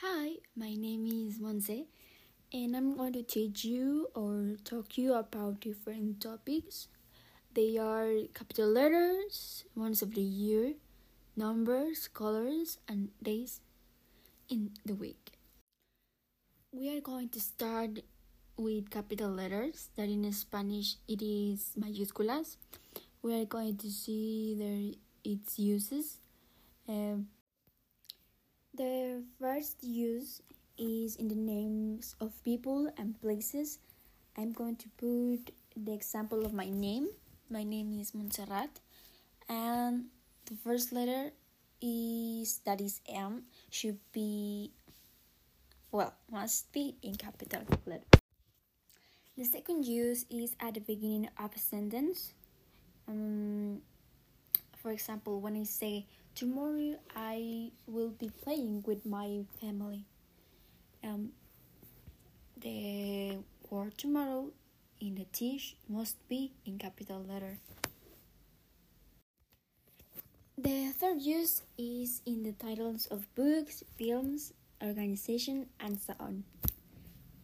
Hi, my name is Monse, and I'm going to teach you or talk you about different topics. They are capital letters, months of the year, numbers, colors, and days in the week. We are going to start with capital letters, that in Spanish it is mayúsculas. We are going to see their its uses. Uh, the first use is in the names of people and places. I'm going to put the example of my name. My name is Montserrat, and the first letter is that is M should be well must be in capital letter. The second use is at the beginning of a sentence. Um, for example, when I say tomorrow I will be playing with my family. Um, the word tomorrow in the dish must be in capital letter. The third use is in the titles of books, films, organization, and so on.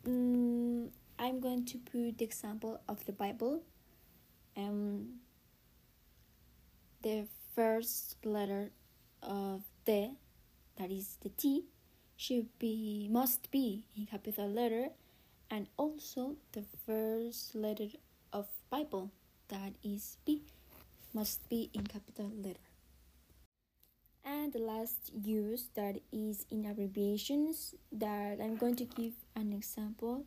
Mm, I'm going to put the example of the Bible. Um, the first letter of the, that is the T, should be must be in capital letter, and also the first letter of Bible, that is B, must be in capital letter. And the last use that is in abbreviations that I'm going to give an example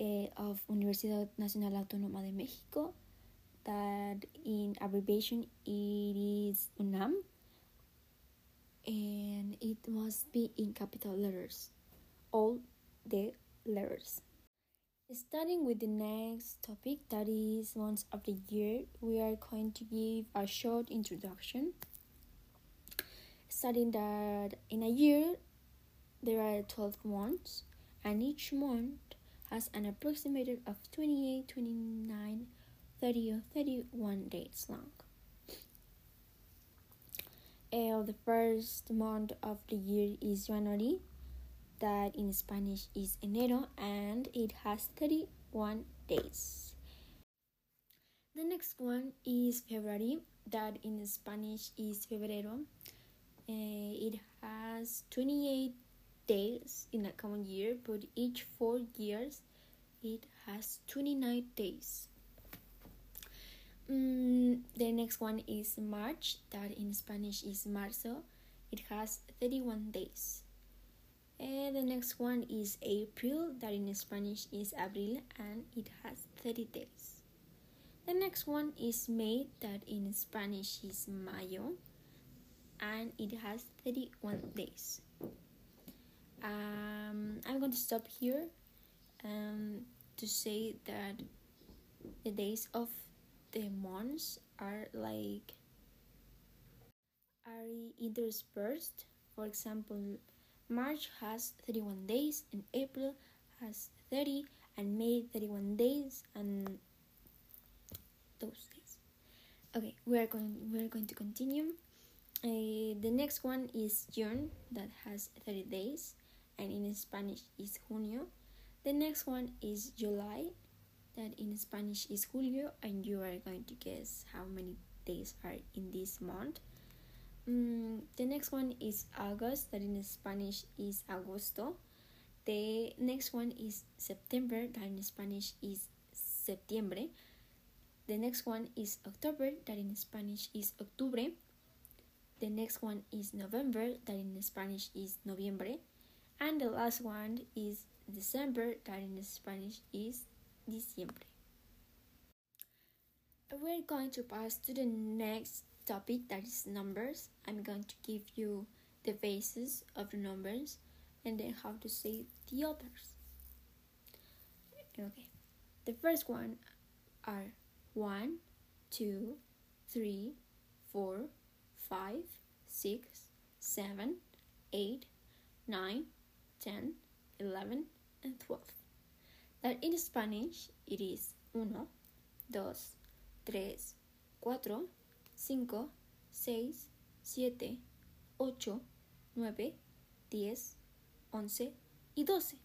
uh, of Universidad Nacional Autónoma de México that in abbreviation it is UNAM and it must be in capital letters all the letters. Starting with the next topic that is months of the year we are going to give a short introduction. Starting that in a year there are 12 months and each month has an approximated of 28 29 30 or 31 days long the first month of the year is January. That in Spanish is enero and it has 31 days. The next one is February. That in Spanish is febrero. Uh, it has 28 days in a common year, but each four years it has 29 days. Mm, the next one is March, that in Spanish is marzo. It has 31 days. And the next one is April, that in Spanish is abril, and it has 30 days. The next one is May, that in Spanish is mayo and it has 31 days. Um, I'm going to stop here um, to say that the days of the months are like are interspersed. For example, March has 31 days and April has 30 and May 31 days and those days. Okay, we are going we are going to continue. Uh, the next one is June that has 30 days and in Spanish is junio. The next one is July that in Spanish is julio and you are going to guess how many days are in this month. Mm, the next one is August that in Spanish is agosto. The next one is September that in Spanish is septiembre. The next one is October that in Spanish is octubre. The next one is November, that in Spanish is noviembre. And the last one is December, that in Spanish is diciembre. We're going to pass to the next topic that is numbers. I'm going to give you the basis of the numbers and then how to say the others. Okay, the first one are one, two, three, four five, six, seven, eight, nine, ten, eleven, and 12. That in Spanish it is uno, dos, tres, cuatro, cinco, seis, siete, ocho, nueve, diez, 11 y 12.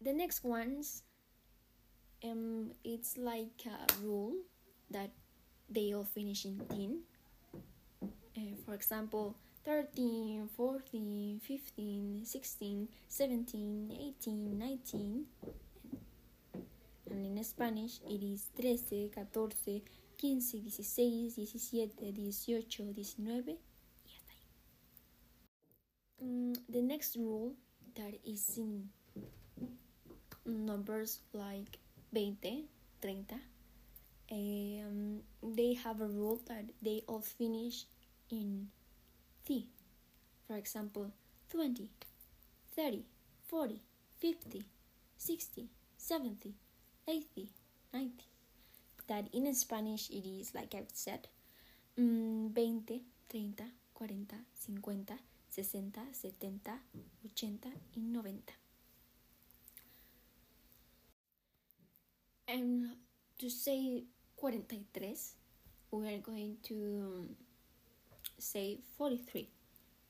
The next ones, um, it's like a rule that they all finish in 10. Uh, for example, 13, 14, 15, 16, 17, 18, 19. And in Spanish, it is 13, 14, 15, 16, 17, 18, 19. Mm, the next rule that is in numbers like 20, 30, um, they have a rule that they all finish in T. For example, 20, 30, 40, 50, 60, 70, 80, 90. That in Spanish it is like I've said, um, 20, 30, 40, 50, 60, 70, 80 y 90. And to say 43, we are going to say 43,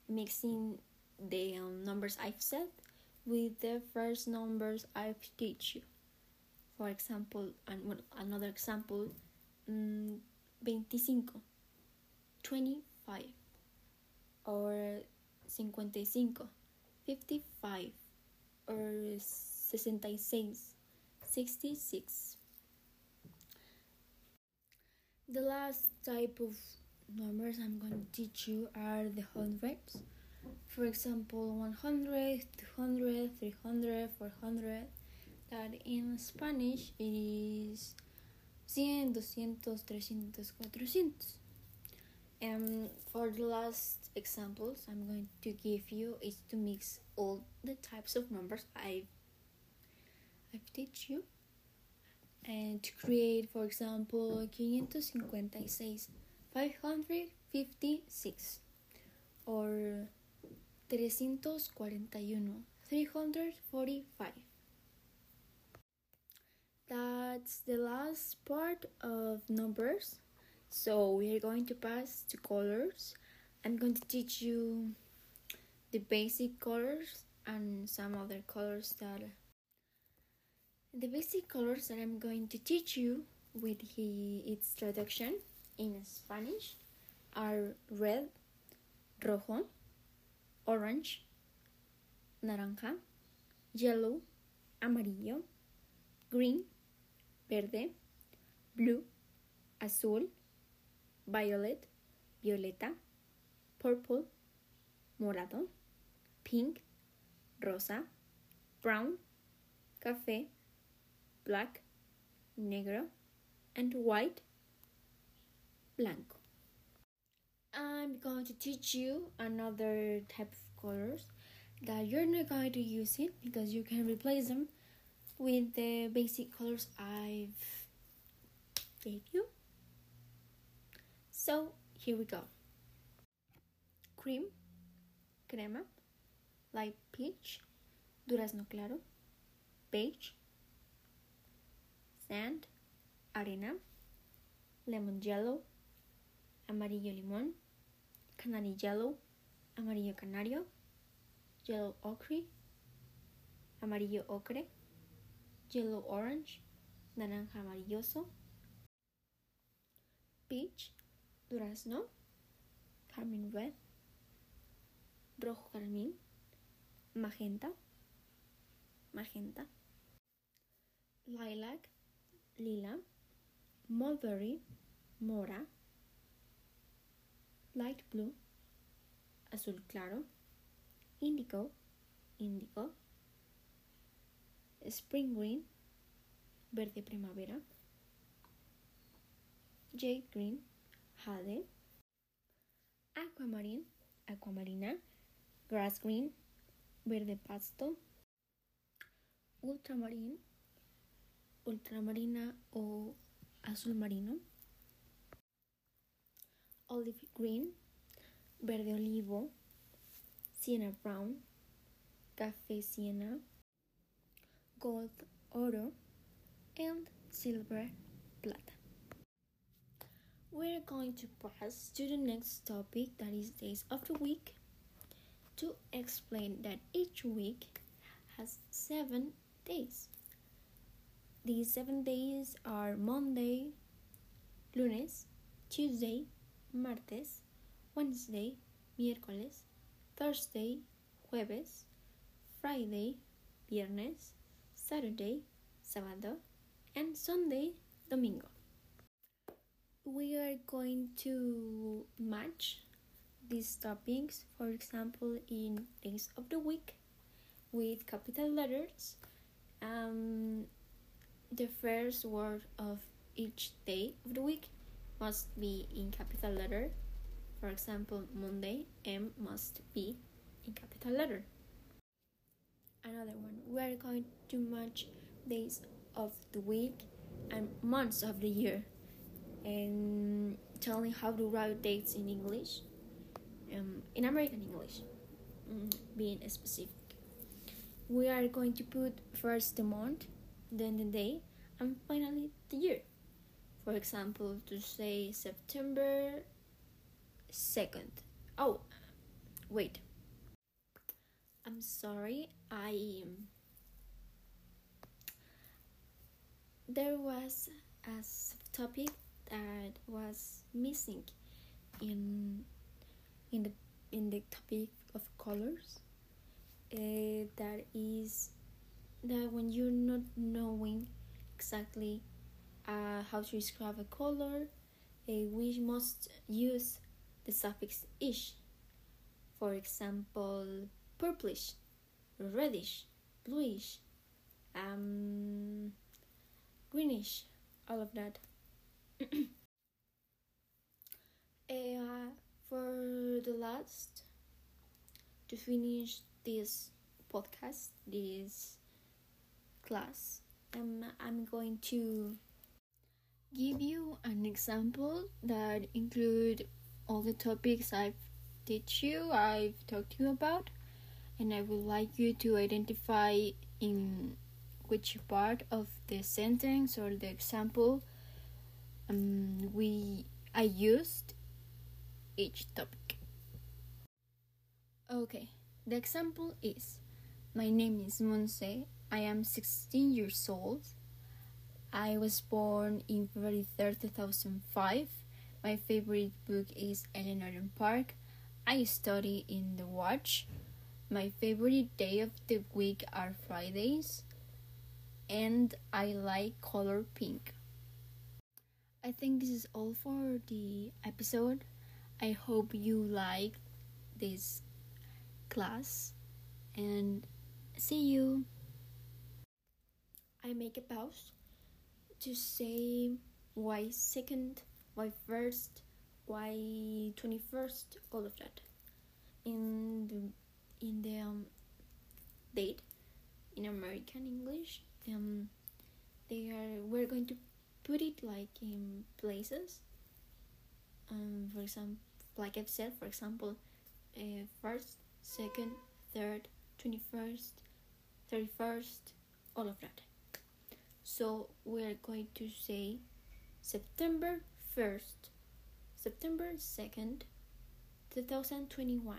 mixing the um, numbers I've said with the first numbers I've teach you. For example, and another example, um, 25, 25, or 55, 55, or 66, 66. The last type of numbers I'm going to teach you are the hundreds. For example, 100, 200, 300, 400. That in Spanish it is 100, 200, 300, 400. And for the last examples I'm going to give you is to mix all the types of numbers I've I've teach you and to create for example 556 556 or 341 345 that's the last part of numbers. So we are going to pass to colors. I'm going to teach you the basic colors and some other colors that the basic colors that i'm going to teach you with its traduction in Spanish are red, rojo, orange, naranja, yellow, amarillo, green, verde, blue, azul, violet, violeta, purple, morado, pink, rosa, brown, café, black, negro, and white blanco. I'm going to teach you another type of colors that you're not going to use it because you can replace them with the basic colors I've gave you. So here we go. Cream, crema, light peach, durazno claro, beige, sand, arena, lemon yellow, amarillo limón, canary yellow, amarillo canario, yellow ochre, amarillo ocre, yellow orange, naranja amarilloso, peach, durazno, carmine red, rojo carmín, magenta, magenta, lilac, lila, mulberry, mora, light blue, azul claro, indigo, indigo, spring green, verde primavera, jade green, jade, aquamarine, aquamarina, grass green, verde pasto, ultramarine, ultramarina o azul marino, olive green, verde olivo, sienna brown, café sienna, gold oro, and silver plata. We're going to pass to the next topic that is days of the week. to explain that each week has seven days. These seven days are Monday, lunes, Tuesday, martes, Wednesday, miércoles, Thursday, jueves, Friday, viernes, Saturday, sábado, and Sunday, domingo. We are going to match these topics, for example, in days of the week with capital letters. Um, the first word of each day of the week must be in capital letter. For example, Monday, M must be in capital letter. Another one, we are going to match days of the week and months of the year and telling how to write dates in English, um, in American English, mm, being specific. We are going to put first the month, then the day, and finally the year. For example, to say September 2nd. Oh, wait. I'm sorry, I. There was a topic that was missing in in the in the topic of colors uh, that is that when you're not knowing exactly uh, how to describe a color uh, we must use the suffix ish. For example purplish reddish bluish um, greenish all of that. Uh, for the last to finish this podcast this class um, i'm going to give you an example that include all the topics i've teach you i've talked to you about and i would like you to identify in which part of the sentence or the example um, we I used each topic. Okay, the example is My name is Monse. I am 16 years old. I was born in February 3rd, 2005. My favorite book is Eleanor and Park. I study in the Watch. My favorite day of the week are Fridays. And I like color pink. I think this is all for the episode. I hope you like this class and see you. I make a pause to say why second, why first, why 21st, all of that. In the in the um, date in American English, um, they are we're going to put it like in places um, for example like I've said for example uh, first second third 21st 31st all of that so we're going to say September 1st September 2nd 2021